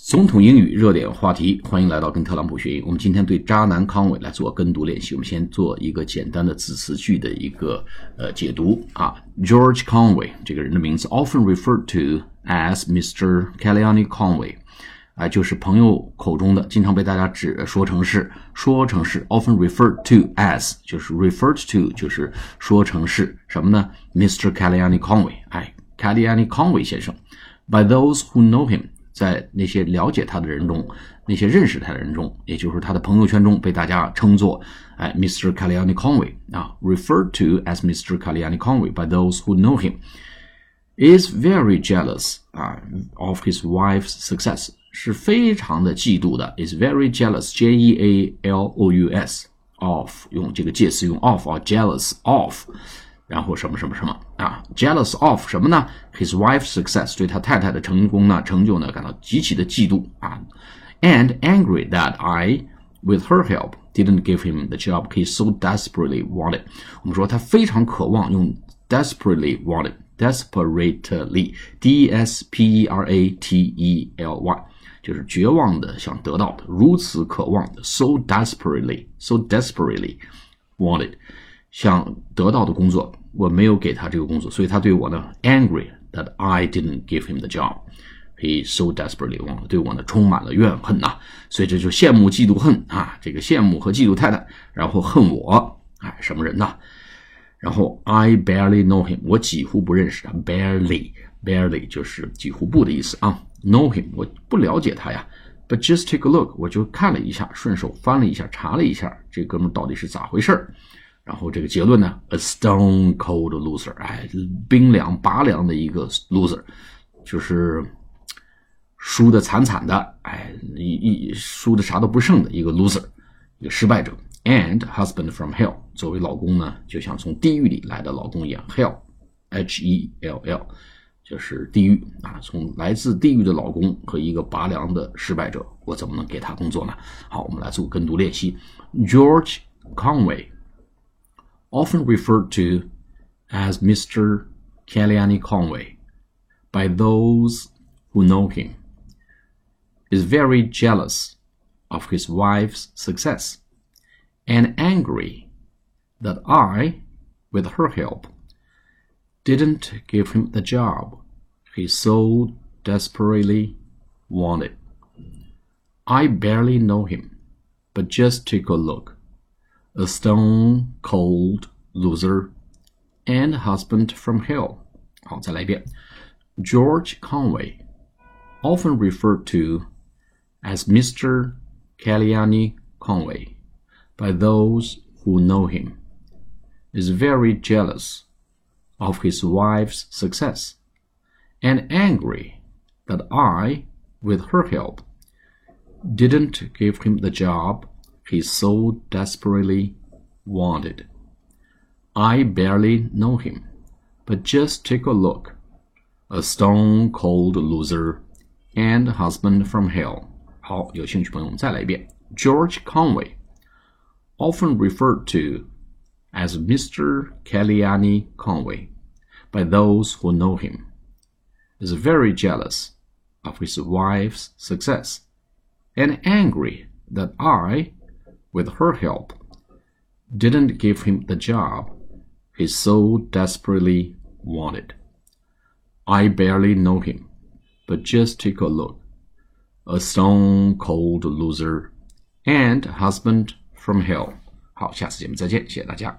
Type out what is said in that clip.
总统英语热点话题，欢迎来到跟特朗普学英语。我们今天对渣男康伟来做跟读练习。我们先做一个简单的字词句的一个呃解读啊。George Conway 这个人的名字，often referred to as Mr. Kellyanne Conway，啊，就是朋友口中的，经常被大家指说成是说成是，often referred to as 就是 referred to 就是说成是什么呢？Mr. Kellyanne Conway，哎，Kellyanne Conway 先生，by those who know him。在那些了解他的人中，那些认识他的人中，也就是他的朋友圈中，被大家称作，哎，Mr. Mr. Kellyanne Conway 啊，referred to as Mr. Kellyanne Conway by those who know him。is very jealous 啊 of his wife's success 是非常的嫉妒的，is very jealous J E A L O U S of 用这个介词用 of 啊 jealous of 然后什么什么什么啊，jealous of 什么呢？His wife's success 对他太太的成功呢、成就呢感到极其的嫉妒啊，and angry that I with her help didn't give him the job he so desperately wanted。我们说他非常渴望用 desperately wanted。desperately, d s p e r a t e l y，就是绝望的想得到的，如此渴望的，so desperately, so desperately wanted， 想得到的工作。我没有给他这个工作，所以他对我呢 angry that I didn't give him the job. He so desperately want 对我呢充满了怨恨呐，所以这就羡慕嫉妒恨啊，这个羡慕和嫉妒太太，然后恨我，哎，什么人呐？然后 I barely know him，我几乎不认识他，barely，barely 就是几乎不的意思啊，know him 我不了解他呀，but just take a look，我就看了一下，顺手翻了一下，查了一下，这哥们到底是咋回事儿。然后这个结论呢，a stone cold loser，哎，冰凉拔凉的一个 loser，就是输的惨惨的，哎，一一输的啥都不剩的一个 loser，一个失败者。And husband from hell，作为老公呢，就像从地狱里来的老公一样，hell，h e l l，就是地狱啊，从来自地狱的老公和一个拔凉的失败者，我怎么能给他工作呢？好，我们来做跟读练习，George Conway。Often referred to as Mr. Kellyanne Conway by those who know him, is very jealous of his wife's success and angry that I, with her help, didn't give him the job he so desperately wanted. I barely know him, but just take a look a stone cold loser, and husband from hell george Conway, often referred to as Mr. Kellyanne Conway by those who know him, is very jealous of his wife's success and angry that I, with her help, didn't give him the job he so desperately wanted. I barely know him, but just take a look. A stone cold loser and husband from hell. 好，有兴趣朋友们再来一遍。George Conway, often referred to as Mr. Kellyanne Conway by those who know him, is very jealous of his wife's success and angry that I with her help, didn't give him the job he so desperately wanted. I barely know him, but just take a look. A stone cold loser and husband from hell. 好，下次节目再见，谢谢大家。